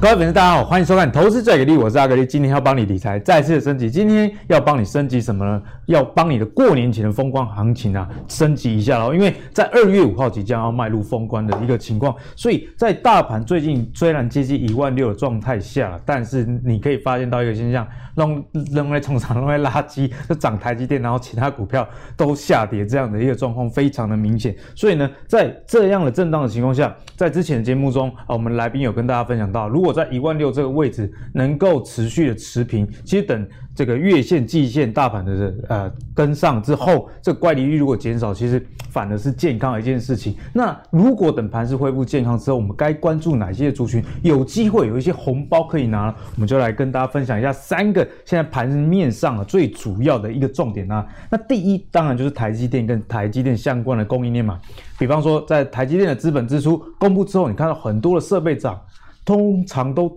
各位粉丝，大家好，欢迎收看《投资最给力》，我是阿格力，今天要帮你理财再次的升级。今天要帮你升级什么呢？要帮你的过年前的风光行情啊升级一下喽。因为在二月五号即将要迈入风关的一个情况，所以在大盘最近虽然接近一万六的状态下，但是你可以发现到一个现象，弄扔在冲场，扔在垃圾，就涨台积电，然后其他股票都下跌，这样的一个状况非常的明显。所以呢，在这样的震荡的情况下，在之前的节目中啊，我们来宾有跟大家分享到，如果在一万六这个位置能够持续的持平，其实等这个月线、季线大盘的呃跟上之后，这个乖离率如果减少，其实反而是健康的一件事情。那如果等盘势恢复健康之后，我们该关注哪些族群有机会有一些红包可以拿？我们就来跟大家分享一下三个现在盘面上啊最主要的一个重点啊。那第一当然就是台积电跟台积电相关的供应链嘛，比方说在台积电的资本支出公布之后，你看到很多的设备涨。通常都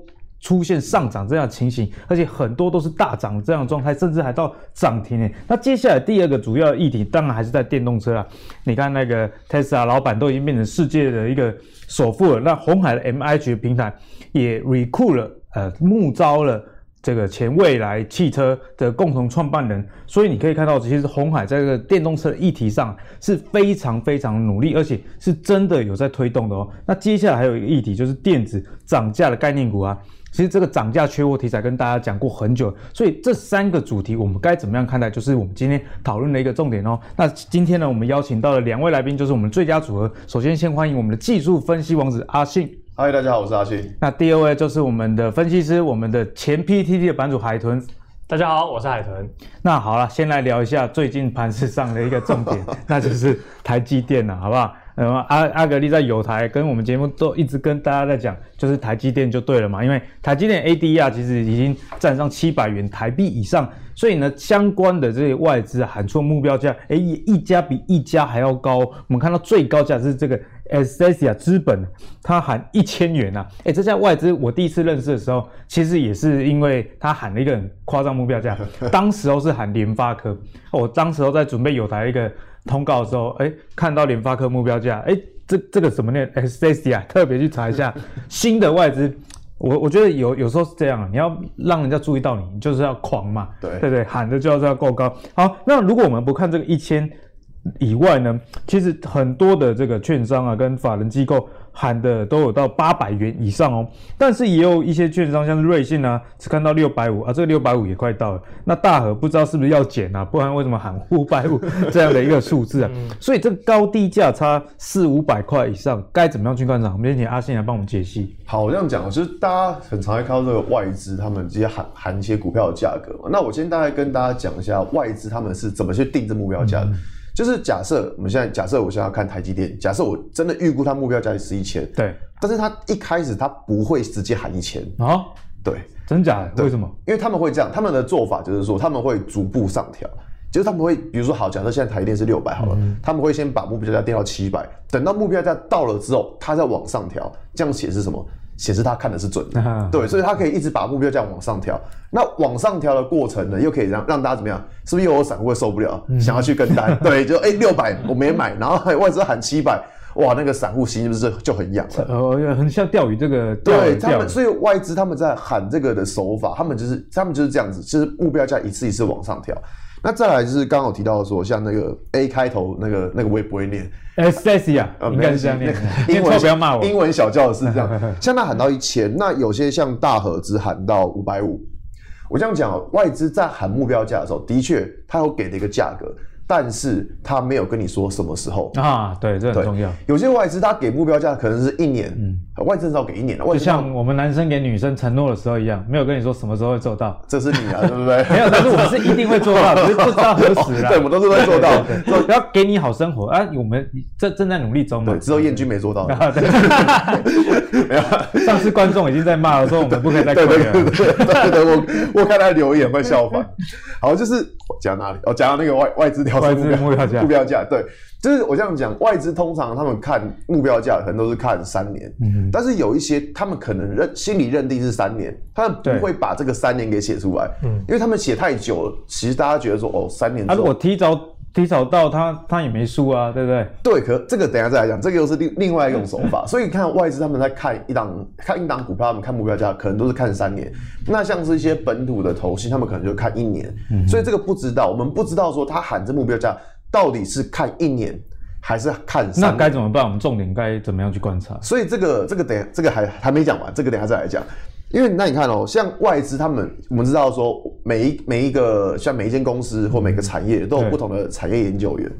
出现上涨这样的情形，而且很多都是大涨这样的状态，甚至还到涨停诶。那接下来第二个主要的议题，当然还是在电动车啊。你看那个 Tesla 老板都已经变成世界的一个首富了，那红海的 MIH 平台也 recruit 了，呃，募招了。这个前蔚来汽车的共同创办人，所以你可以看到，其实红海在这个电动车的议题上是非常非常努力，而且是真的有在推动的哦。那接下来还有一个议题，就是电子涨价的概念股啊。其实这个涨价缺货题材跟大家讲过很久，所以这三个主题我们该怎么样看待，就是我们今天讨论的一个重点哦。那今天呢，我们邀请到了两位来宾，就是我们最佳组合。首先，先欢迎我们的技术分析王子阿信。嗨，大家好，我是阿信。那第二位就是我们的分析师，我们的前 PTT 的版主海豚。大家好，我是海豚。那好了，先来聊一下最近盘市上的一个重点，那就是台积电了，好不好？那么阿阿格力在友台跟我们节目都一直跟大家在讲，就是台积电就对了嘛，因为台积电 ADR 其实已经站上七百元台币以上，所以呢，相关的这些外资喊出目标价，诶，一家比一家还要高。我们看到最高价是这个 a s s i a 资本，它喊一千元呐，诶，这家外资我第一次认识的时候，其实也是因为他喊了一个很夸张目标价，当时候是喊联发科，我当时候在准备友台一个。通告的时候，哎，看到联发科目标价，哎，这这个怎么念？SSD 啊，特别去查一下 新的外资。我我觉得有有时候是这样啊，你要让人家注意到你，你就是要狂嘛，对对对，喊的就要要够高。好，那如果我们不看这个一千以外呢，其实很多的这个券商啊，跟法人机构。喊的都有到八百元以上哦，但是也有一些券商，像是瑞信啊，只看到六百五啊，这个六百五也快到了。那大和不知道是不是要减啊？不然为什么喊五百五 这样的一个数字啊？所以这个高低价差四五百块以上，该怎么样去观察？我们先请阿信来帮我们解析。好，我这样讲，就是大家很常会看到这个外资他们直接喊喊一些股票的价格嘛。那我先大概跟大家讲一下外资他们是怎么去定这目标价的。嗯就是假设我们现在假设我现在要看台积电，假设我真的预估它目标价是一千，对，但是它一开始它不会直接喊一千啊，对，真假？的？为什么？因为他们会这样，他们的做法就是说他们会逐步上调，就是他们会比如说好，假设现在台积电是六百好了，嗯、他们会先把目标价定到七百，等到目标价到了之后，它再往上调，这样写是什么？显示他看的是准的，啊、对，所以他可以一直把目标价往上调。那往上调的过程呢，又可以让让大家怎么样？是不是又有散户会受不了，嗯、想要去跟单？对，就哎六百我没买，然后外资喊七百，哇，那个散户心是不是就很痒？呃，很像钓鱼这个。对他们，所以外资他们在喊这个的手法，他们就是他们就是这样子，就是目标价一次一次往上调。那再来就是刚好提到的说，像那个 A 开头那个那个我也不会念应该是这样念。英文不要骂我，英文小教是这样。像他喊到一千，那有些像大和只喊到五百五。我这样讲，外资在喊目标价的时候，的确他有给的一个价格。但是他没有跟你说什么时候啊？对，这很重要。有些外资他给目标价可能是一年，嗯，外资至少给一年的。就像我们男生给女生承诺的时候一样，没有跟你说什么时候会做到。这是你啊，对不对？没有，但是我们是一定会做到，只是不知道何时啦。对，我们都是会做到。不要给你好生活啊！我们正正在努力中嘛。对，只有燕君没做到。对，没有。上次观众已经在骂了，说我们不可以再亏了。对对对，我我看他留言会笑翻。好，就是讲到哪里？哦，讲到那个外外资调整目标价。目标价对，就是我这样讲，外资通常他们看目标价可能都是看三年，嗯，但是有一些他们可能认心里认定是三年，他们不会把这个三年给写出来，嗯，因为他们写太久了，其实大家觉得说哦，三年，他如果提早提早到他他也没输啊，对不对？对，可这个等一下再来讲，这个又是另另外一种手法。所以看外资他们在看一档看一档股票，他们看目标价可能都是看三年。那像是一些本土的投信，他们可能就看一年。嗯、所以这个不知道，我们不知道说他喊这目标价到底是看一年还是看三年。那该怎么办？我们重点该怎么样去观察？所以这个这个等下这个还还没讲完，这个等下再来讲。因为那你看哦，像外资他们，我们知道说每一每一个像每一间公司或每个产业都有不同的产业研究员。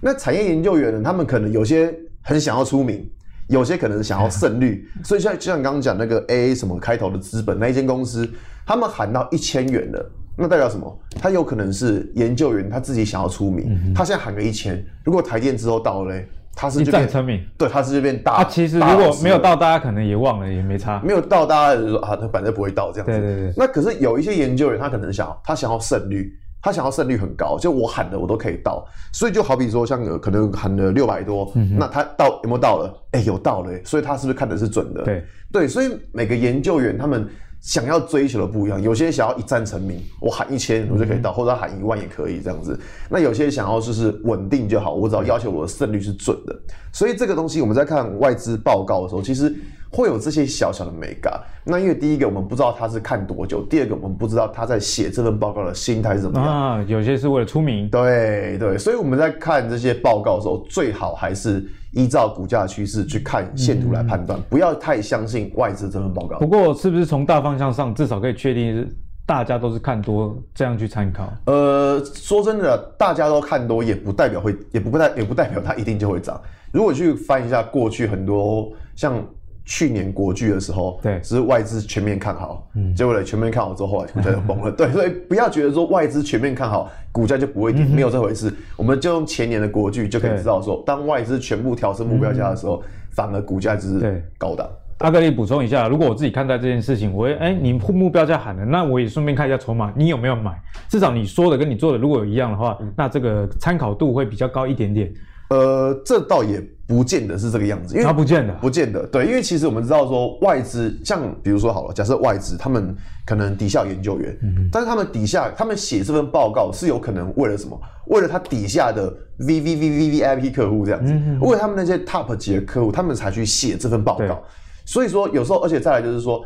那产业研究员呢，他们可能有些很想要出名，有些可能想要胜率。所以像就像你刚刚讲那个 A 什么开头的资本那一间公司，他们喊到一千元的，那代表什么？他有可能是研究员他自己想要出名，他现在喊个一千，如果台电之后到了嘞。他是就变成名，对，他是就变大。他其实如果没有到，大家可能也忘了，也没差。没有到，大家就说啊，他反正不会到这样子。对对对。那可是有一些研究员，他可能想，他想要胜率，他想要胜率很高，就我喊的我都可以到。所以就好比说，像可能喊了六百多，嗯、那他到有没有到了？哎、欸，有到了，所以他是不是看的是准的？对对，所以每个研究员他们。想要追求的不一样，有些想要一战成名，我喊一千我就可以到，嗯、或者喊一万也可以这样子。那有些想要就是稳定就好，我只要要求我的胜率是准的。所以这个东西我们在看外资报告的时候，其实会有这些小小的美感。那因为第一个我们不知道他是看多久，第二个我们不知道他在写这份报告的心态是怎么样啊。有些是为了出名，对对。所以我们在看这些报告的时候，最好还是。依照股价趋势去看线图来判断，嗯、不要太相信外资这份报告。不过，是不是从大方向上至少可以确定是大家都是看多这样去参考？呃，说真的，大家都看多也不代表会，也不代也不代表它一定就会涨。如果去翻一下过去很多像。去年国剧的时候，对，只是外资全面看好，嗯，结果呢，全面看好之后，后来股价就 崩了，对，所以不要觉得说外资全面看好，股价就不会跌，没有这回事。我们就用前年的国剧就可以知道说，当外资全部调升目标价的时候，反而股价只是高档。阿格力补充一下，如果我自己看待这件事情，我会，哎，你目标价喊了，那我也顺便看一下筹码，你有没有买？至少你说的跟你做的如果有一样的话，那这个参考度会比较高一点点。呃，这倒也不见得是这个样子，因为他不见得，不见得，对，因为其实我们知道说外资，像比如说好了，假设外资他们可能底下有研究员，嗯，但是他们底下他们写这份报告是有可能为了什么？为了他底下的 V V V V V I P 客户这样子，嗯、为了他们那些 top 级的客户，他们才去写这份报告。所以说有时候，而且再来就是说。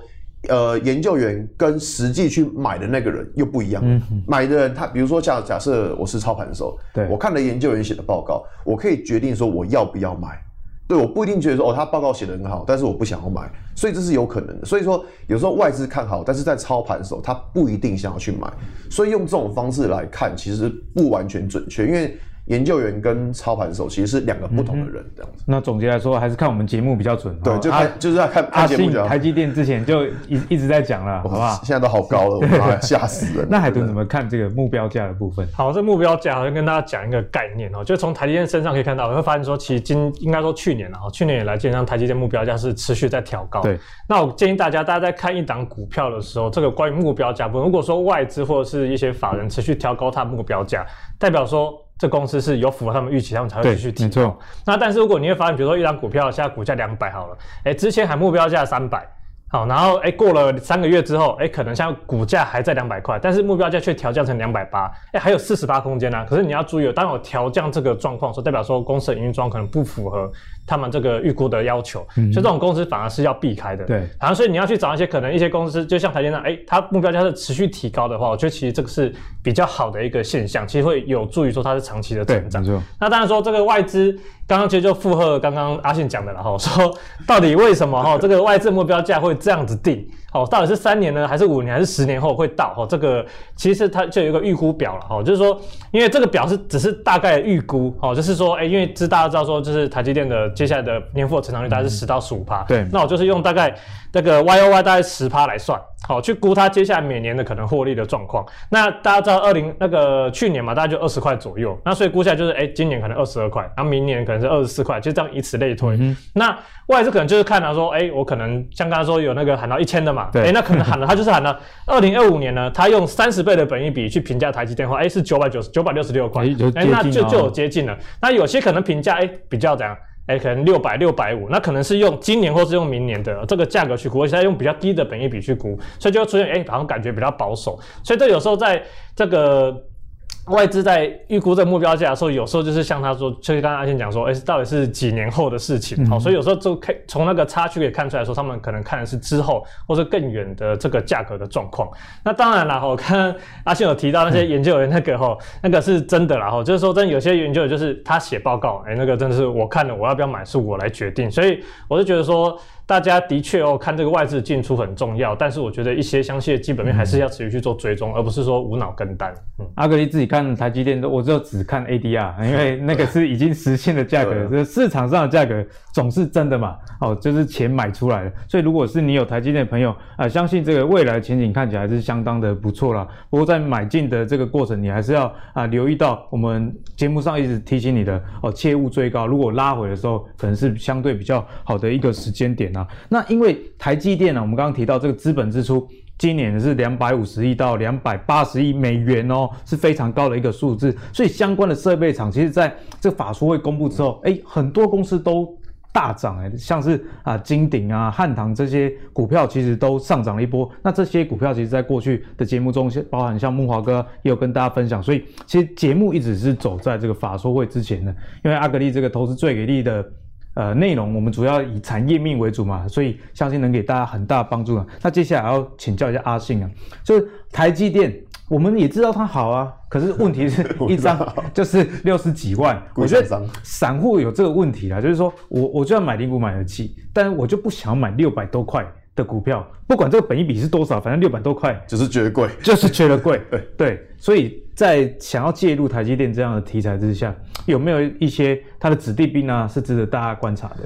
呃，研究员跟实际去买的那个人又不一样。嗯，买的人他，比如说假假设我是操盘手，对，我看了研究员写的报告，我可以决定说我要不要买。对，我不一定觉得说哦，他报告写得很好，但是我不想要买，所以这是有可能的。所以说有时候外资看好，但是在操盘的时候他不一定想要去买，所以用这种方式来看，其实不完全准确，因为。研究员跟操盘手其实是两个不同的人，这样子。那总结来说，还是看我们节目比较准。对，就看就是要看阿信台积电之前就一 一直在讲了，好不好？现在都好高了，吓死人。那海豚怎么看这个目标价的部分？好，这目标价好像跟大家讲一个概念哦，就从台积电身上可以看到，我会发现说，其实今应该说去年了哈，去年以来，基本上台积电目标价是持续在调高。对。那我建议大家，大家在看一档股票的时候，这个关于目标价部分，如果说外资或者是一些法人持续调高它的目标价，代表说。这公司是有符合他们预期，他们才会继续提高。没错。那但是如果你会发现，比如说一张股票现在股价两百好了，哎，之前还目标价三百，好，然后哎过了三个月之后，哎可能像股价还在两百块，但是目标价却调降成两百八，哎还有四十八空间呢、啊。可是你要注意，当有调降这个状况，所代表说公司的营运状况可能不符合。他们这个预估的要求，所以这种公司反而是要避开的。对，然后所以你要去找一些可能一些公司，就像台积电，哎，它目标价是持续提高的话，我觉得其实这个是比较好的一个现象，其实会有助于说它是长期的成长。那当然说这个外资，刚刚其实就附和刚刚阿信讲的了哈，说到底为什么哈 这个外资目标价会这样子定？哦，到底是三年呢，还是五年，还是十年后会到？哦，这个其实它就有一个预估表了。哦，就是说，因为这个表是只是大概预估。哦，就是说，哎，因为知大家知道说，就是台积电的接下来的年复合成长率大概是十到十五趴。对，那我就是用大概这个 Y O Y 大概十趴来算。好，去估它接下来每年的可能获利的状况。那大家知道二零那个去年嘛，大概就二十块左右。那所以估下来就是，哎，今年可能二十二块，然后明年可能是二十四块，就这样以此类推。嗯、那外资可能就是看到说，哎，我可能像刚才说有那个喊到一千的嘛，对，哎，那可能喊了，他就是喊了二零二五年呢，他用三十倍的本益比去评价台积电话，哎，是九百九十九百六十六块，哎，那就就有接近了。那有些可能评价，哎，比较怎样？哎，可能六百六百五，那可能是用今年或是用明年的这个价格去估，而且用比较低的本益比去估，所以就会出现哎，好像感觉比较保守。所以这有时候在这个外资在预估这个目标价的时候，有时候就是像他说，就是刚刚阿信讲说，哎、欸，到底是几年后的事情？好、嗯，所以有时候就可以从那个差距可以看出来说，他们可能看的是之后或者更远的这个价格的状况。那当然了，我看阿信有提到那些研究员那个哈，那个是真的啦哈，就是说真有些研究员就是他写报告，哎、欸，那个真的是我看了，我要不要买是我来决定。所以我就觉得说。大家的确哦，看这个外资进出很重要，但是我觉得一些详细的基本面还是要持续去做追踪，嗯、而不是说无脑跟单。嗯，阿格力自己看台积电，我就只看 ADR，因为那个是已经实现的价格，这市场上的价格总是真的嘛。哦，就是钱买出来的，所以如果是你有台积电的朋友啊、呃，相信这个未来前景看起来还是相当的不错啦。不过在买进的这个过程，你还是要啊、呃、留意到我们节目上一直提醒你的哦，切勿追高。如果拉回的时候，可能是相对比较好的一个时间点。啊那因为台积电呢，我们刚刚提到这个资本支出，今年是两百五十亿到两百八十亿美元哦，是非常高的一个数字。所以相关的设备厂，其实在这个法说会公布之后，哎，很多公司都大涨哎，像是啊金鼎啊、汉唐这些股票，其实都上涨了一波。那这些股票，其实在过去的节目中，包含像慕驊哥也有跟大家分享。所以其实节目一直是走在这个法说会之前的，因为阿格力这个投资最给力的。呃，内容我们主要以产业面为主嘛，所以相信能给大家很大帮助啊。那接下来要请教一下阿信啊，就是台积电，我们也知道它好啊，可是问题是 一张就是六十几万，我觉得散户有这个问题啦，就是说我我就要买零股买得起，但是我就不想买六百多块的股票，不管这个本益比是多少，反正六百多块就是觉得贵，就是觉得贵，对。对，所以。在想要介入台积电这样的题材之下，有没有一些它的子弟兵啊，是值得大家观察的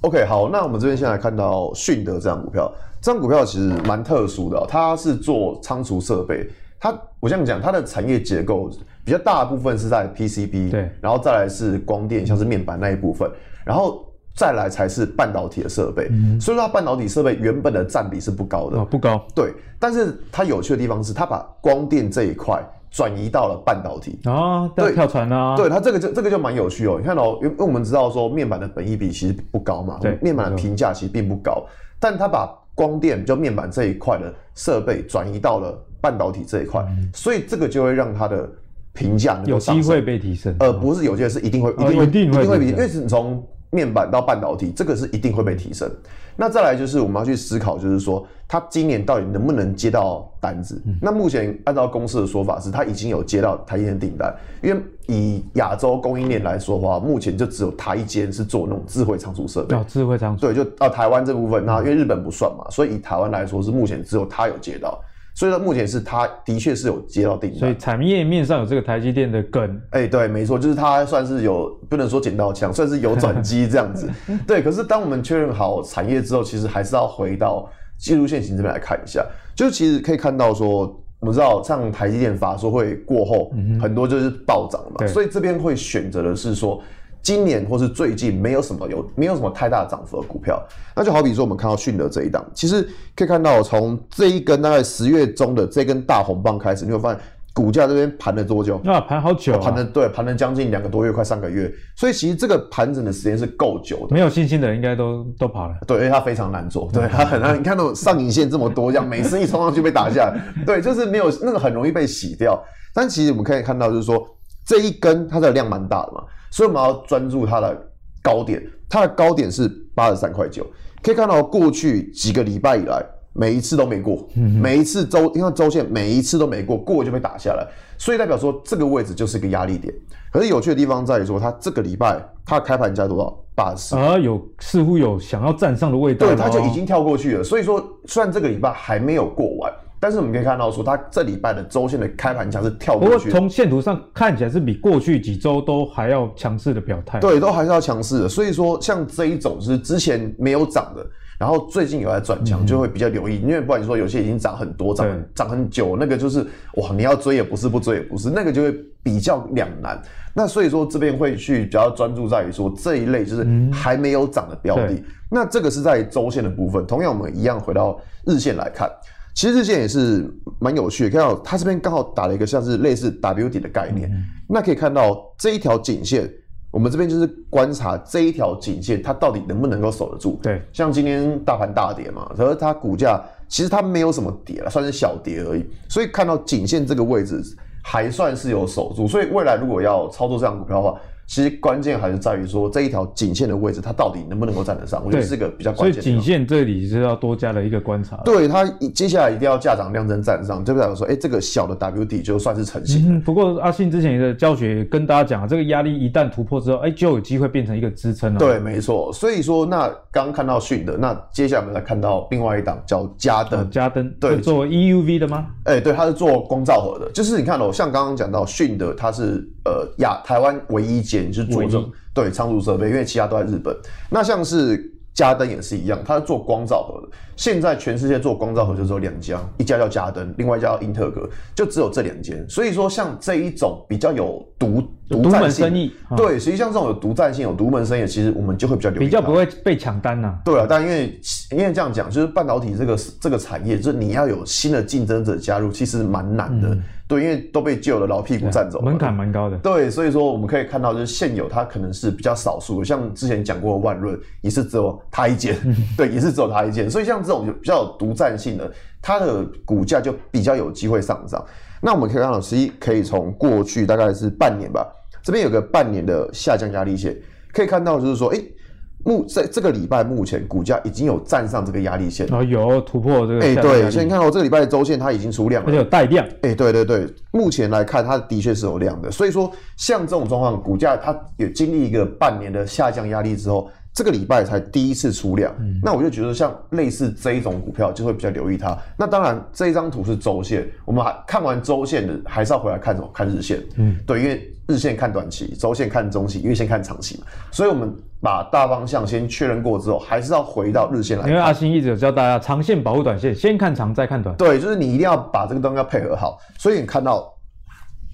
？OK，好，那我们这边先来看到迅德这张股票，这张股票其实蛮特殊的，它是做仓储设备，它我这样讲，它的产业结构比较大的部分是在 PCB，对，然后再来是光电，像是面板那一部分，然后再来才是半导体的设备，嗯，所以说它半导体设备原本的占比是不高的，哦，不高，对，但是它有趣的地方是，它把光电这一块。转移到了半导体。啊，对，跳船啊，对，它这个就这个就蛮有趣哦。你看哦，因为我们知道说面板的本益比其实不高嘛，对，面板的评价其实并不高，但它把光电就面板这一块的设备转移到了半导体这一块，嗯，所以这个就会让它的评价有机会被提升，呃，不是有机会，是一定会，一定会，一定会比，因为是从面板到半导体，这个是一定会被提升。那再来就是我们要去思考，就是说他今年到底能不能接到单子？嗯、那目前按照公司的说法是，他已经有接到台积电订单。因为以亚洲供应链来说的话，目前就只有他一间是做那种智慧仓储设备。哦，智慧仓储。对，就到台湾这部分，那因为日本不算嘛，所以以台湾来说是目前只有他有接到。所以到目前是他的确是有接到订单，所以产业面上有这个台积电的梗，哎、欸，对，没错，就是他算是有不能说捡到枪，算是有转机这样子。对，可是当我们确认好产业之后，其实还是要回到技术线型这边来看一下。就其实可以看到说，我们知道像台积电法说会过后，很多就是暴涨嘛，所以这边会选择的是说。今年或是最近没有什么有没有什么太大的涨幅的股票，那就好比说我们看到迅德这一档，其实可以看到从这一根大概十月中的这根大红棒开始，你会发现股价这边盘了多久？那盘好久，盘了对，盘了将近两个多月，快三个月。所以其实这个盘整的时间是够久的。没有信心的人应该都都跑了。对，因为它非常难做，对它很难。你看到上影线这么多，这样每次一冲上去被打下来，对，就是没有那个很容易被洗掉。但其实我们可以看到，就是说这一根它的量蛮大的嘛。所以我们要专注它的高点，它的高点是八十三块九，可以看到过去几个礼拜以来，每一次都没过，每一次周，你看周线每一次都没过，过就被打下来，所以代表说这个位置就是一个压力点。可是有趣的地方在于说，它这个礼拜它的开盘价多少？八十四啊，有似乎有想要站上的味道，对，它就已经跳过去了。所以说，虽然这个礼拜还没有过完。但是我们可以看到，说它这礼拜的周线的开盘价是跳过去。不过从线图上看起来是比过去几周都还要强势的表态。对，都还是要强势的。所以说，像这一种是之前没有涨的，然后最近有在转强，就会比较留意。因为不管你说有些已经涨很多，涨很涨很久，那个就是哇，你要追也不是，不追也不是，那个就会比较两难。那所以说这边会去比较专注在于说这一类就是还没有涨的标的。那这个是在周线的部分。同样，我们一样回到日线来看。其实日线也是蛮有趣的，看到它这边刚好打了一个像是类似 W 底的概念，嗯、那可以看到这一条颈线，我们这边就是观察这一条颈线它到底能不能够守得住。对，像今天大盘大跌嘛，可是它股价其实它没有什么跌了，算是小跌而已。所以看到颈线这个位置还算是有守住，所以未来如果要操作这样股票的话。其实关键还是在于说这一条颈线的位置，它到底能不能够站得上？我觉得是个比较关键的。所以颈线这里是要多加了一个观察。对，它接下来一定要价涨量增站上，就代表说，哎、欸，这个小的 W 底就算是成型、嗯。不过阿信之前的教学跟大家讲，这个压力一旦突破之后，哎、欸，就有机会变成一个支撑了。对，没错。所以说，那刚看到讯的，那接下来我们来看到另外一档叫嘉登。嘉、哦、登对，做 EUV 的吗？哎、欸，对，它是做光罩盒的。就是你看哦，像刚刚讲到讯的，它是呃亚台湾唯一间是做这种。对，仓储设备，因为其他都在日本。那像是嘉登也是一样，它是做光照盒的。现在全世界做光照盒就只有两家，一家叫嘉登，另外一家叫英特格，就只有这两间。所以说，像这一种比较有独独占性，生意对，实际上这种有独占性、有独门生意，其实我们就会比较留意比较不会被抢单呐、啊。对啊，但因为因为这样讲，就是半导体这个这个产业，就是你要有新的竞争者加入，其实蛮难的。嗯对，因为都被旧的老屁股占走了，门槛蛮高的。对，所以说我们可以看到，就是现有它可能是比较少数的，像之前讲过的万润也是只有它一间，对，也是只有它一间。所以像这种就比较有独占性的，它的股价就比较有机会上涨。那我们可以看到，实际可以从过去大概是半年吧，这边有个半年的下降压力线，可以看到就是说，哎。目在这个礼拜目前股价已经有站上这个压力线，然后有突破这个。哎，对，所以你看到这个礼拜的周线它已经出量了，而且有带量。哎，对对对，目前来看它的确是有量的。所以说，像这种状况，股价它有经历一个半年的下降压力之后，这个礼拜才第一次出量。嗯，那我就觉得像类似这一种股票就会比较留意它。那当然，这一张图是周线，我们还看完周线的，还是要回来看什么？看日线。嗯，对，因为日线看短期，周线看中期，月线看长期嘛。所以我们。把大方向先确认过之后，还是要回到日线来看。因为阿星一直有教大家长线保护短线，先看长再看短。对，就是你一定要把这个东西要配合好。所以你看到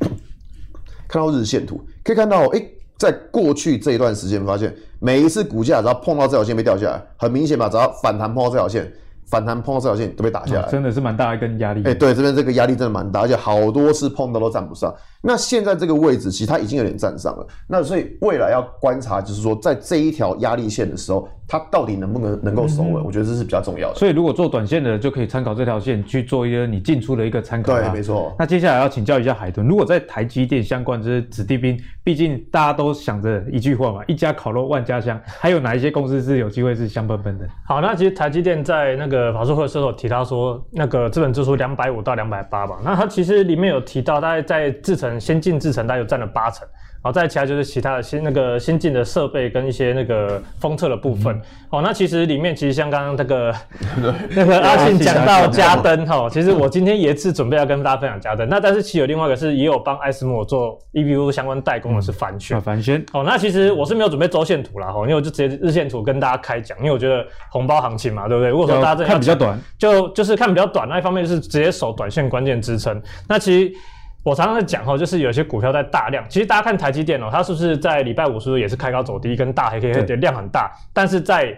看到日线图，可以看到，哎、欸，在过去这一段时间，发现每一次股价只要碰到这条线被掉下来，很明显吧，只要反弹碰到这条线。反弹碰到这条线都被打下来，哦，真的是蛮大一根压力。哎、欸，对，这边这个压力真的蛮大，而且好多次碰到都站不上。那现在这个位置其实它已经有点站上了，那所以未来要观察，就是说在这一条压力线的时候，它到底能不能能够守稳？嗯、我觉得这是比较重要的。所以如果做短线的，就可以参考这条线去做一个你进出的一个参考。对，没错。那接下来要请教一下海豚，如果在台积电相关这些子弟兵，毕竟大家都想着一句话嘛，一家烤肉万家香，还有哪一些公司是有机会是香喷喷的？好，那其实台积电在那个法说会的时候。提到说那个资本支出两百五到两百八吧，那它其实里面有提到，大概在制程先进制程，大概有占了八成。好，再其他就是其他的新那个先进的设备跟一些那个封测的部分。好、嗯，那其实里面其实像刚刚那个 那个阿信讲到嘉登哈，其实我今天也是准备要跟大家分享嘉登。那但是其实有另外一个是也有帮艾斯摩做 EBU 相关代工的是帆宣。帆宣。哦，那其实我是没有准备周线图啦，哈，因为我就直接日线图跟大家开讲，因为我觉得红包行情嘛，对不对？如果说大家看比较短，就就是看比较短，那一方面就是直接守短线关键支撑。那其实。我常常在讲哈，就是有些股票在大量。其实大家看台积电哦，它是不是在礼拜五是不是也是开高走低，跟大黑 K 的量很大？但是在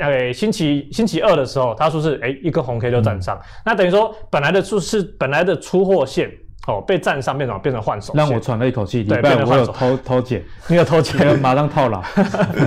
呃星期星期二的时候，它说是诶一根红 K 就站上，嗯、那等于说本来的出是本来的出货线。哦，被站上变成变成换手，让我喘了一口气。礼拜五我有偷偷减，你有偷减，马上套牢。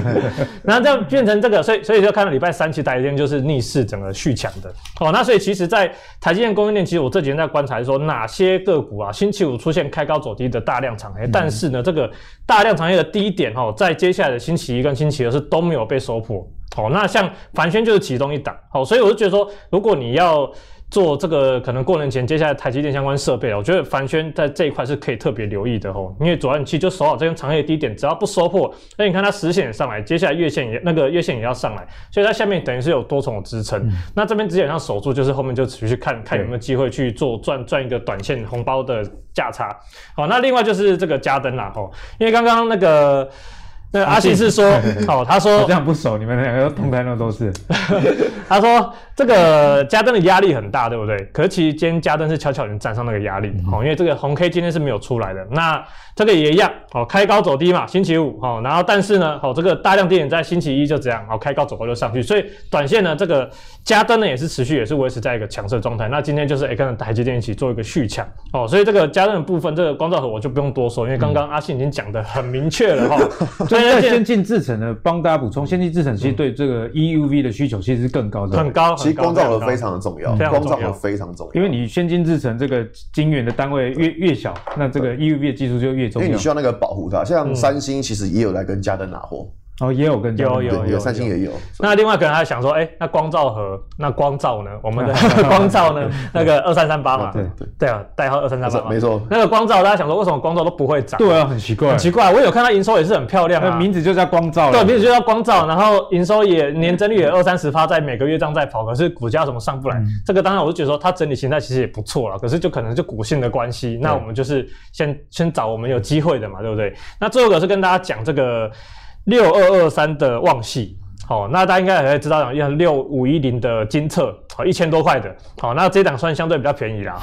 然后这样变成这个，所以所以就看到礼拜三其实台积电就是逆势整个续强的。哦，那所以其实，在台积电供应链，其实我这几天在观察说，哪些个股啊，星期五出现开高走低的大量长黑，嗯、但是呢，这个大量长黑的低点哦，在接下来的星期一跟星期二是都没有被收破。哦，那像凡轩就是其中一档。哦，所以我就觉得说，如果你要做这个可能过年前，接下来台积电相关设备啊，我觉得凡轩在这一块是可以特别留意的吼，因为主要你其实就守好这根长黑的低点，只要不收破，那你看它实线也上来，接下来月线也那个月线也要上来，所以它下面等于是有多重的支撑。嗯、那这边基本上守住，就是后面就持续看看有没有机会去做赚赚一个短线红包的价差。好，那另外就是这个加登啦吼，因为刚刚那个。那阿信是说，哦，他说这样不熟，你们两个同台那都是。他说这个加登的压力很大，对不对？可是其实今天加登是悄悄已经站上那个压力，好，因为这个红 K 今天是没有出来的。那这个也一样，哦，开高走低嘛，星期五，哦，然后但是呢，哦，这个大量低点在星期一就这样，哦，开高走高就上去，所以短线呢，这个嘉登呢也是持续也是维持在一个强势状态。那今天就是哎跟台积电一起做一个续强，哦，所以这个嘉登的部分，这个光照盒我就不用多说，因为刚刚阿信已经讲的很明确了哈。所以在先进制程呢，帮大家补充，先进制程其实对这个 EUV 的需求其实是更高的，很高。其实光照盒非常的重要，光照盒非常重要，因为你先进制程这个晶圆的单位越越小，那这个 EUV 的技术就越重要，因为你需要那个保护它。像三星其实也有来跟嘉登拿货。哦，也有跟有有有三星也有。那另外可能还想说，哎，那光照盒，那光照呢？我们的 光照呢？那个二三三八嘛，对对对啊，代号二三三八，没错。那个光照，大家想说为什么光照都不会涨？对啊，很奇怪，很奇怪。我有看到营收也是很漂亮啊，名字就叫光照，对，名字就叫光照，然后营收也年增率也二三十趴，在每个月这样在跑，可是股价怎么上不来？这个当然我就觉得说它整体形态其实也不错了，可是就可能就股性的关系，那我们就是先先找我们有机会的嘛，对不对？那最后一个是跟大家讲这个。六二二三的旺系，好，那大家应该也会知道，像六五一零的金测，好，一千多块的，好，那这档算相对比较便宜啦。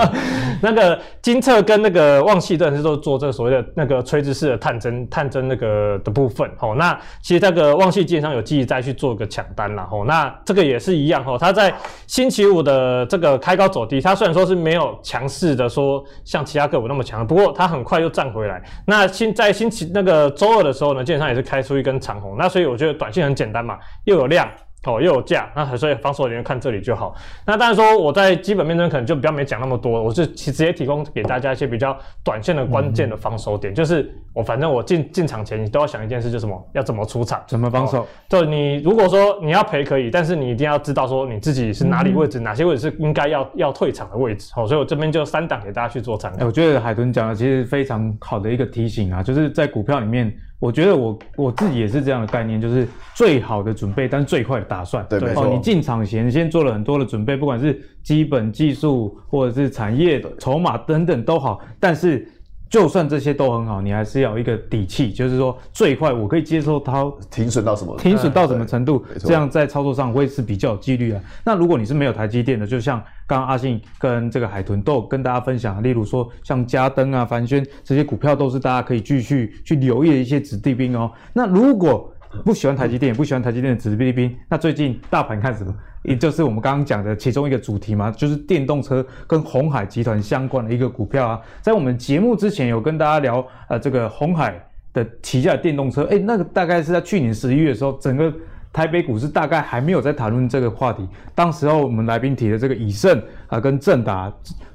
那个金测跟那个旺矽，都是都做这个所谓的那个垂直式的探针，探针那个的部分，好，那其实这个旺系基本上有机会再去做个抢单啦，吼，那这个也是一样，吼，它在星期五的这个开高走低，它虽然说是没有强势的说像其他个股那么强，不过它很快又站回来。那星在星期那个周二的时候呢，基本上也是开出一根长红，那所以我觉得短线很简单嘛，又有量。哦，又有价，那所以防守人员看这里就好。那当然说我在基本面中可能就比较没讲那么多，我是直接提供给大家一些比较短线的关键的防守点，嗯、就是我反正我进进场前你都要想一件事，就是什么，要怎么出场，怎么防守。就你如果说你要赔可以，但是你一定要知道说你自己是哪里位置，嗯、哪些位置是应该要要退场的位置。好，所以我这边就三档给大家去做参考。欸、我觉得海豚讲的其实非常好的一个提醒啊，就是在股票里面。我觉得我我自己也是这样的概念，就是最好的准备，但是最快的打算。对，没错。哦，你进场前先做了很多的准备，不管是基本技术或者是产业的筹码等等都好，但是。就算这些都很好，你还是要有一个底气，就是说最快我可以接受它停损到什么，停损到什么程度，这样在操作上会是比较有几率啊。那如果你是没有台积电的，就像刚刚阿信跟这个海豚都有跟大家分享，例如说像嘉登啊、凡轩这些股票，都是大家可以继续去留意的一些子弟兵哦。那如果不喜欢台积电，也不喜欢台积电的子弟兵，那最近大盘看什么？也就是我们刚刚讲的其中一个主题嘛，就是电动车跟鸿海集团相关的一个股票啊。在我们节目之前有跟大家聊，呃，这个鸿海的旗下的电动车，哎，那个大概是在去年十一月的时候，整个台北股市大概还没有在谈论这个话题。当时候我们来宾提的这个以盛啊，跟正达、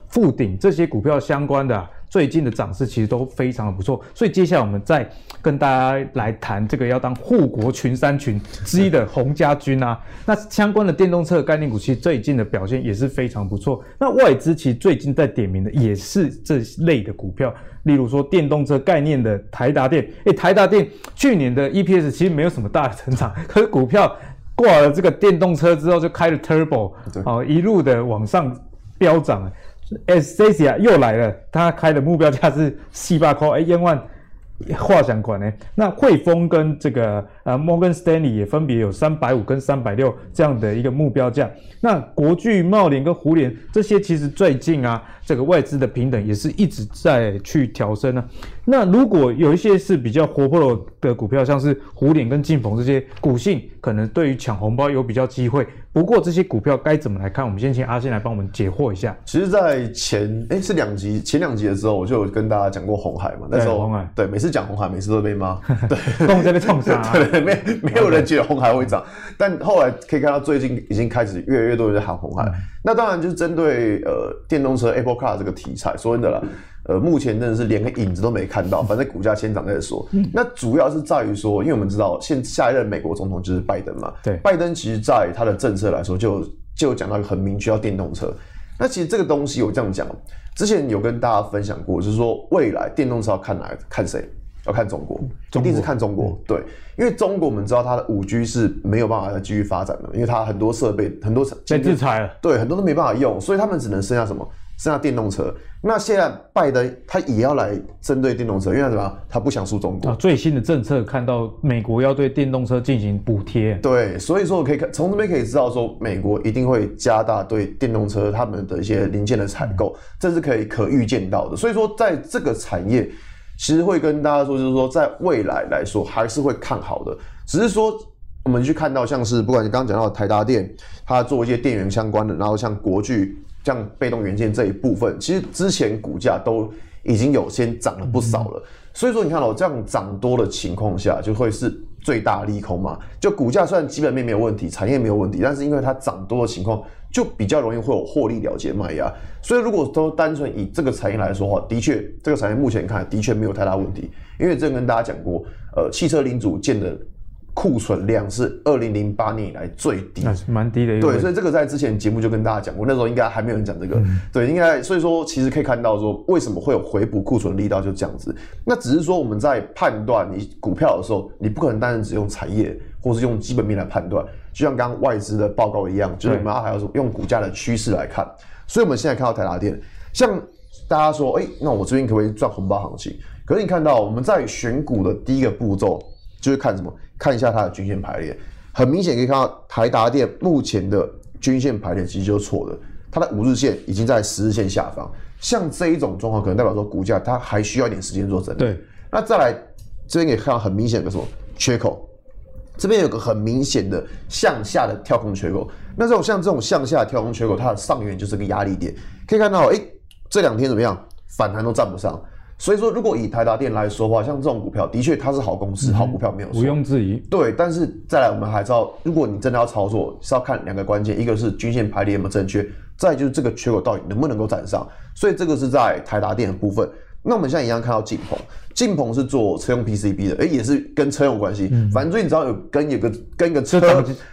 富鼎这些股票相关的。最近的涨势其实都非常的不错，所以接下来我们再跟大家来谈这个要当护国群山群之一的洪家军啊，那相关的电动车概念股其实最近的表现也是非常不错。那外资其实最近在点名的也是这类的股票，例如说电动车概念的台达电，诶，台达电去年的 EPS 其实没有什么大的成长，可是股票挂了这个电动车之后就开了 Turbo，好，一路的往上飙涨。Acacia 又来了，他开的目标价是 四百块，哎，千万画想款呢。那汇丰跟这个呃摩根斯丹利也分别有三百五跟三百六这样的一个目标价。那国巨、贸联跟胡联这些，其实最近啊，这个外资的平等也是一直在去调升呢。那如果有一些是比较活泼的股票，像是虎脸跟劲鹏这些股性，可能对于抢红包有比较机会。不过这些股票该怎么来看？我们先请阿信来帮我们解惑一下。其实，在前哎是两集前两集的时候，我就有跟大家讲过红海嘛。那时候对，每次讲红海，每次都被骂。对，都在被创伤。对，没没有人觉得红海会涨，但后来可以看到最近已经开始越来越多人在喊红海。那当然就是针对呃电动车 Apple Car 这个题材，说真的啦。呃，目前真的是连个影子都没看到，反正股价先涨再说。那主要是在于说，因为我们知道现下一任美国总统就是拜登嘛。对，拜登其实在他的政策来说就，就就讲到一个很明确，要电动车。那其实这个东西我这样讲，之前有跟大家分享过，就是说未来电动车要看哪看谁？要看中国，一定是看中国。对，因为中国我们知道它的五 G 是没有办法再继续发展的，因为它很多设备很多被制裁了，对，很多都没办法用，所以他们只能剩下什么？剩下电动车，那现在拜登他也要来针对电动车，因为他什么？他不想输中国。啊，最新的政策看到美国要对电动车进行补贴。对，所以说我可以看从这边可以知道说，美国一定会加大对电动车他们的一些零件的采购，这是可以可预见到的。所以说，在这个产业，其实会跟大家说，就是说在未来来说还是会看好的。只是说我们去看到像是不管你刚刚讲到的台达电，它做一些电源相关的，然后像国巨。像被动元件这一部分，其实之前股价都已经有先涨了不少了，所以说你看哦，这样涨多的情况下，就会是最大利空嘛。就股价虽然基本面没有问题，产业没有问题，但是因为它涨多的情况，就比较容易会有获利了结卖压。所以如果都单纯以这个产业来说的话，的确这个产业目前看的确没有太大问题。因为这跟大家讲过，呃，汽车零组件的。库存量是二零零八年以来最低，那是蛮低的。对，所以这个在之前节目就跟大家讲过，那时候应该还没有人讲这个。嗯、对，应该所以说其实可以看到说，为什么会有回补库存力道就这样子。那只是说我们在判断你股票的时候，你不可能单纯只用产业或是用基本面来判断，就像刚刚外资的报告一样，就是我们要还要说用股价的趋势来看。所以我们现在看到台达电，像大家说，哎、欸，那我这边可不可以赚红包行情？可是你看到我们在选股的第一个步骤。就是看什么？看一下它的均线排列，很明显可以看到台达电目前的均线排列其实就是错的，它的五日线已经在十日线下方。像这一种状况，可能代表说股价它还需要一点时间做整理。对，那再来这边可以看到很明显的什么缺口？这边有个很明显的向下的跳空缺口。那这种像这种向下的跳空缺口，它的上缘就是个压力点。可以看到，哎、欸，这两天怎么样？反弹都站不上。所以说，如果以台达电来说的话，像这种股票，的确它是好公司、嗯、好股票，没有错，毋庸置疑。对，但是再来，我们还是要，如果你真的要操作，是要看两个关键，一个是均线排列有没有正确，再就是这个缺口到底能不能够站上。所以这个是在台达电的部分。那我们现在一样看到晋鹏，晋鹏是做车用 PCB 的，哎、欸，也是跟车有关系。嗯、反正最近只要有跟有个跟一个车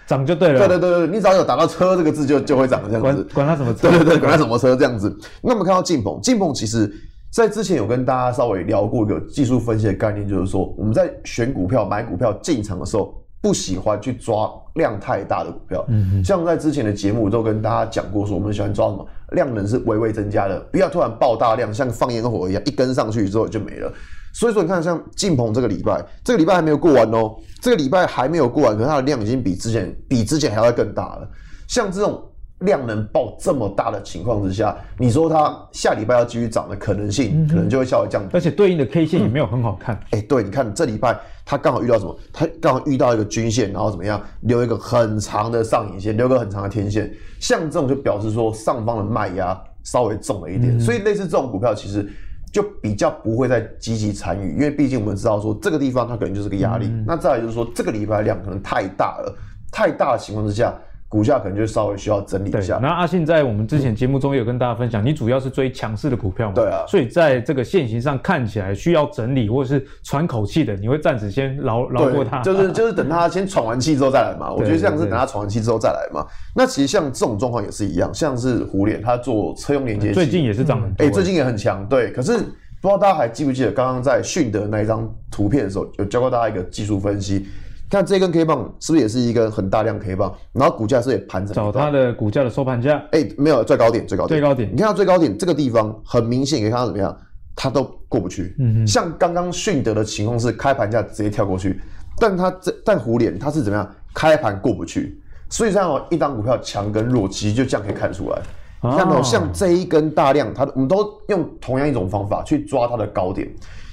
涨就对了。对对对对，你只要有打到车这个字就就会涨这样子。管管它什么车？对对对，管它什么车这样子。那我们看到晋鹏，晋鹏其实。在之前有跟大家稍微聊过一个技术分析的概念，就是说我们在选股票、买股票进场的时候，不喜欢去抓量太大的股票。嗯嗯。像在之前的节目都跟大家讲过，说我们喜欢抓什么量能是微微增加的，不要突然爆大量，像放烟火一样，一根上去之后就没了。所以说，你看像晋鹏这个礼拜，这个礼拜还没有过完哦，这个礼拜还没有过完，可是它的量已经比之前比之前还要更大了。像这种。量能爆这么大的情况之下，你说它下礼拜要继续涨的可能性，可能就会稍微降低。而且对应的 K 线也没有很好看。哎、嗯欸，对，你看这礼拜它刚好遇到什么？它刚好遇到一个均线，然后怎么样？留一个很长的上影线，留个很长的天线。像这种就表示说上方的卖压稍微重了一点，嗯、所以类似这种股票其实就比较不会再积极参与，因为毕竟我们知道说这个地方它可能就是个压力。嗯、那再来就是说这个礼拜量可能太大了，太大的情况之下。股价可能就稍微需要整理一下。那阿信在我们之前节目中也有跟大家分享，嗯、你主要是追强势的股票嘛？对啊。所以在这个线型上看起来需要整理或者是喘口气的，你会暂时先饶饶过它。就是就是等它先喘完气之后再来嘛。我觉得像是等它喘完气之后再来嘛。那其实像这种状况也是一样，像是胡连他做车用连接器，最近也是涨很多。最近也很强。对，可是不知道大家还记不记得刚刚在迅德那一张图片的时候，有教过大家一个技术分析。看这根 K 棒是不是也是一根很大量 K 棒？然后股价是也盘整。找它的股价的收盘价。哎、欸，没有最高点，最高点。最高点。你看到最高点这个地方，很明显可以看到怎么样？它都过不去。嗯哼。像刚刚迅德的情况是开盘价直接跳过去，但它这但虎脸它是怎么样？开盘过不去。所以像一档股票强跟弱，其实就这样可以看出来。看到像这一根大量，它我们都用同样一种方法去抓它的高点，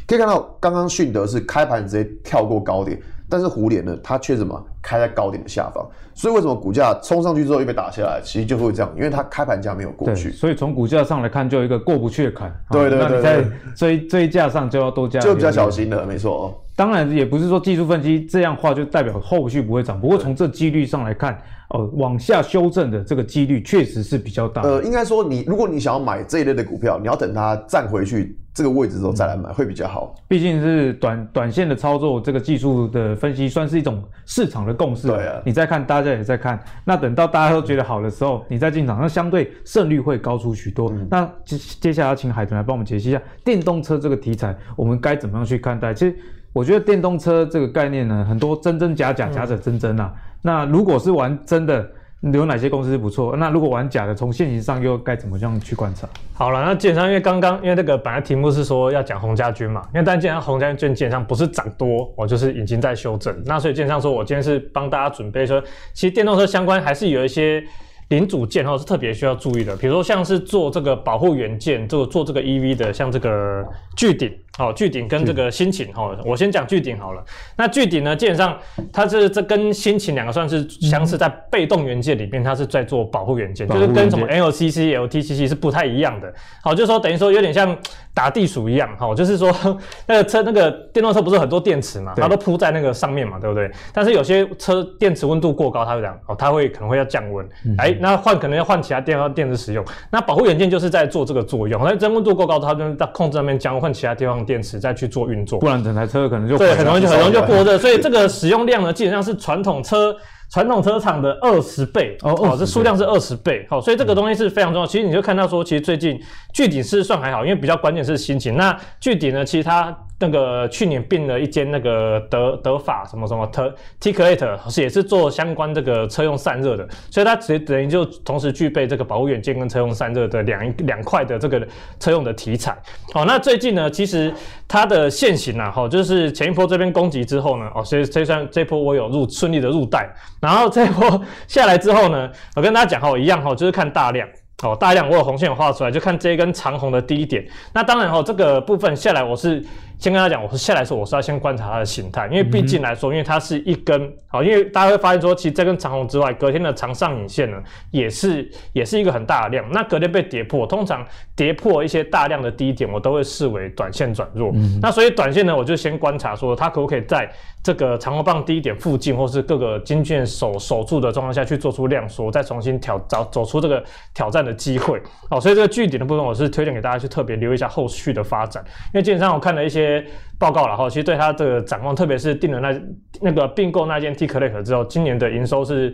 可以看到刚刚迅德是开盘直接跳过高点。但是胡联呢，它却什么开在高点的下方，所以为什么股价冲上去之后又被打下来？其实就会这样，因为它开盘价没有过去。所以从股价上来看，就有一个过不去的坎。对对对，对，那你在追追价上就要多加，就比较小心的，没错。当然也不是说技术分析这样话就代表后续不会涨，不过从这几率上来看。哦，往下修正的这个几率确实是比较大。呃，应该说你，如果你想要买这一类的股票，你要等它站回去这个位置之后再来买，嗯、会比较好。毕竟是短短线的操作，这个技术的分析算是一种市场的共识。对啊，你在看，大家也在看。那等到大家都觉得好的时候，你再进场，那相对胜率会高出许多。嗯、那接接下来要请海豚来帮我们解析一下电动车这个题材，我们该怎么样去看待？其实我觉得电动车这个概念呢，很多真真假假，假者真真啊。那如果是玩真的。有哪些公司是不错？那如果玩假的，从现形上又该怎么样去观察？好了，那基本上因为刚刚因为这个本来题目是说要讲洪家军嘛，因为但基本上洪家军基本上不是涨多，我就是已经在修正。那所以基本上说我今天是帮大家准备说，其实电动车相关还是有一些零组件哦是特别需要注意的，比如说像是做这个保护元件，做做这个 EV 的，像这个聚顶好，聚顶跟这个心勤哈，我先讲聚顶好了。那聚顶呢，基本上它是这跟心勤两个算是相似，在被动元件里面，它是在做保护元件，就是跟什么 LCC、LTCC 是不太一样的。好，就是说等于说有点像打地鼠一样，哈，就是说 那个车那个电动车不是很多电池嘛，它都铺在那个上面嘛，对不对？但是有些车电池温度过高，它会这样，哦，它会可能会要降温，哎，那换可能要换其他电电池使用。那保护元件就是在做这个作用，那真温度过高，它就在控制那边降温，换其他地方。电池再去做运作，不然整台车可能就对，很容易就很容易就过热。所以这个使用量呢，基本上是传统车传统车厂的二十倍哦，哦，这数量是二十倍。好，所以这个东西是非常重要。其实你就看到说，其实最近具体是算还好，因为比较关键是心情。那具体呢，其实它。那个去年并了一间那个德德法什么什么特 TICLET 是也是做相关这个车用散热的，所以它其实等于就同时具备这个保护元件跟车用散热的两两块的这个车用的题材。哦，那最近呢，其实它的线型啊，哈，就是前一波这边攻击之后呢，哦，所以这算这波我有入顺利的入袋，然后这波下来之后呢，我跟大家讲哈，一样哈，就是看大量。哦，大量我有红线有画出来，就看这一根长红的低点。那当然哈，这个部分下来，我是先跟他讲，我是下来的时候，我是要先观察它的形态，因为毕竟来说，因为它是一根，好，因为大家会发现说，其实这根长红之外，隔天的长上影线呢，也是也是一个很大的量。那隔天被跌破，通常跌破一些大量的低点，我都会视为短线转弱。嗯、那所以短线呢，我就先观察说，它可不可以在这个长红棒低点附近，或是各个金券守守住的状况下去做出量缩，再重新挑找走出这个挑战的。机会哦，所以这个具体的部分，我是推荐给大家去特别留意一下后续的发展，因为基本上我看了一些报告了哈，其实对它这个展望，特别是订了那那个并购那间 TICLET 之后，今年的营收是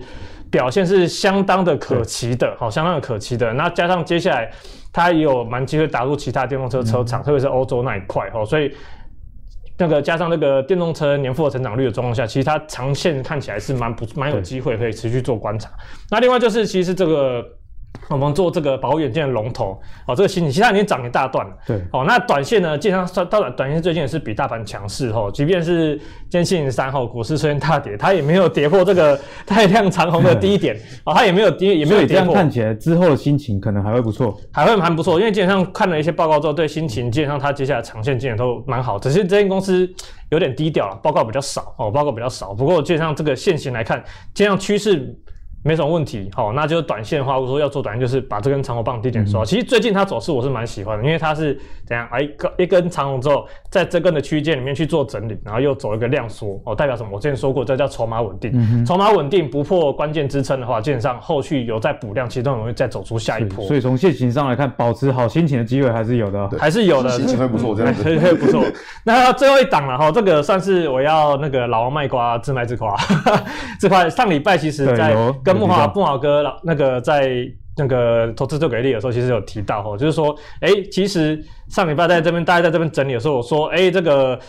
表现是相当的可期的，好，相当的可期的。那加上接下来它也有蛮机会打入其他电动车车厂，特别是欧洲那一块哈，所以那个加上那个电动车年复合成长率的状况下，其实它长线看起来是蛮不蛮有机会可以持续做观察。那另外就是其实这个。我们做这个保护元件的龙头哦，这个新其他已经涨一大段了。对哦，那短线呢，基本上到短短线最近也是比大盘强势哦，即便是今天星期三后股市出现大跌，它也没有跌破这个太阳长虹的低点哦，它也没有跌，也没有跌破。这样看起来之后的心情可能还会不错，还会蛮不错，因为基本上看了一些报告之后，对心情基本上它接下来长线基本都蛮好，只是这间公司有点低调了，报告比较少哦，报告比较少。不过基本上这个现形来看，基本上趋势。没什么问题，好，那就是短线的话，我说要做短线，就是把这根长红棒低点收。其实最近它走势我是蛮喜欢的，因为它是怎样，哎，一根一根长红之后，在这根的区间里面去做整理，然后又走一个量缩，哦，代表什么？我之前说过，这叫筹码稳定。筹码稳定不破关键支撑的话，基本上后续有再补量，其实都很容易再走出下一波。所以从线型上来看，保持好心情的机会还是有的，还是有的，心情会不错，这样子会不错。那最后一档了哈，这个算是我要那个老王卖瓜，自卖自夸。这块上礼拜其实在跟木华木华哥老。那个在那个投资最给力的时候，其实有提到哦，就是说，哎，其实上礼拜在这边，大家在这边整理的时候，我说，哎，这个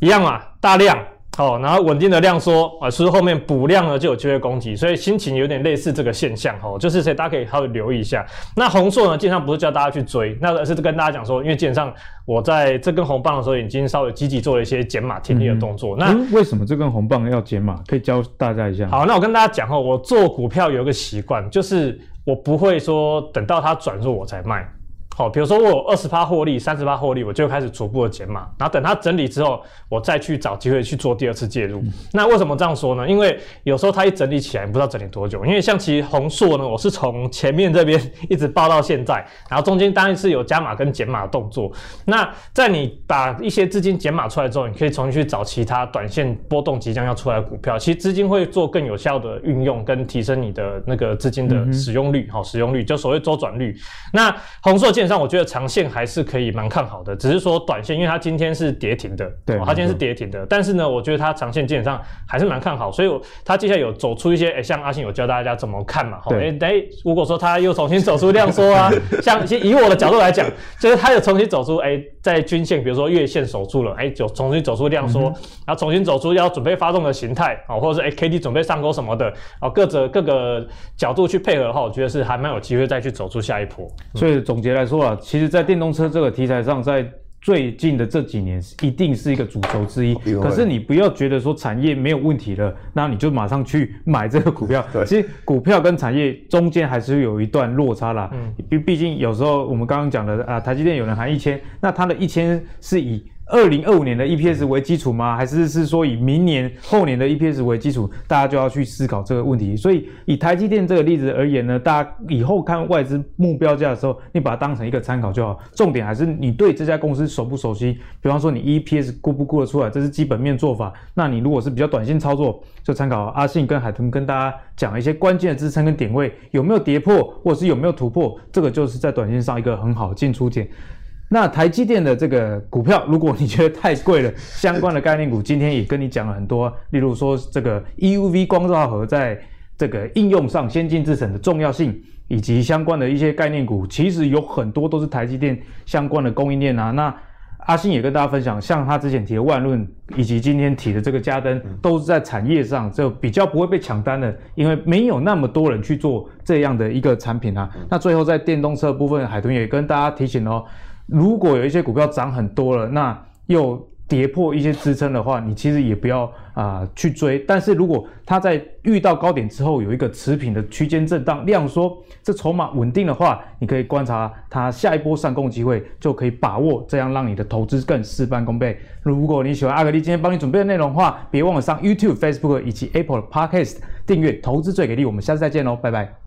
一样嘛，大量。好，然后稳定的量缩啊，所以后面补量呢就有机会攻击，所以心情有点类似这个现象哈，就是所以大家可以稍微留意一下。那红硕呢，基本上不是叫大家去追，那而是跟大家讲说，因为基本上我在这根红棒的时候已经稍微积极做了一些减码停利的动作。嗯、那、嗯、为什么这根红棒要减码？可以教大家一下。好，那我跟大家讲哈，我做股票有一个习惯，就是我不会说等到它转弱我才卖。好，比如说我有二十趴获利，三十趴获利，我就开始逐步的减码，然后等它整理之后，我再去找机会去做第二次介入。嗯、那为什么这样说呢？因为有时候它一整理起来，不知道整理多久。因为像其实红硕呢，我是从前面这边 一直报到现在，然后中间当然是有加码跟减码的动作。那在你把一些资金减码出来之后，你可以重新去找其他短线波动即将要出来的股票。其实资金会做更有效的运用跟提升你的那个资金的使用率，好、嗯，使用率就所谓周转率。那红硕基本上我觉得长线还是可以蛮看好的，只是说短线，因为它今天是跌停的，对，它今天是跌停的。但是呢，我觉得它长线基本上还是蛮看好，所以它接下来有走出一些，哎，像阿信有教大家怎么看嘛，好，哎，哎，如果说它又重新走出量缩啊，像以我的角度来讲，就是它又重新走出，哎，在均线，比如说月线守住了，哎，就重新走出量缩，然后重新走出要准备发动的形态，啊，或者是哎，K D 准备上钩什么的，哦，各者各个角度去配合的话，我觉得是还蛮有机会再去走出下一波。所以总结来说啊。其实，在电动车这个题材上，在最近的这几年，一定是一个主轴之一。可是，你不要觉得说产业没有问题了，那你就马上去买这个股票。其实股票跟产业中间还是有一段落差啦。嗯，毕毕竟有时候我们刚刚讲的啊，台积电有人喊一千，那它的一千是以。二零二五年的 EPS 为基础吗？还是是说以明年后年的 EPS 为基础？大家就要去思考这个问题。所以以台积电这个例子而言呢，大家以后看外资目标价的时候，你把它当成一个参考就好。重点还是你对这家公司熟不熟悉？比方说你 EPS 估不估得出来，这是基本面做法。那你如果是比较短线操作，就参考阿信跟海豚跟大家讲一些关键的支撑跟点位有没有跌破，或者是有没有突破，这个就是在短线上一个很好的进出点。那台积电的这个股票，如果你觉得太贵了，相关的概念股今天也跟你讲了很多，例如说这个 EUV 光照盒在这个应用上先进制程的重要性，以及相关的一些概念股，其实有很多都是台积电相关的供应链啊。那阿信也跟大家分享，像他之前提的万润，以及今天提的这个嘉登，都是在产业上就比较不会被抢单的，因为没有那么多人去做这样的一个产品啊。那最后在电动车部分，海豚也跟大家提醒哦。如果有一些股票涨很多了，那又跌破一些支撑的话，你其实也不要啊、去追。但是如果它在遇到高点之后有一个持平的区间震荡，量缩，这筹码稳定的话，你可以观察它下一波上攻机会，就可以把握，这样让你的投资更事半功倍。如果你喜欢阿格力今天帮你准备的内容的话，别忘了上 YouTube、Facebook 以及 Apple 的 Podcast 订阅《投资最给力》。我们下次再见喽，拜拜。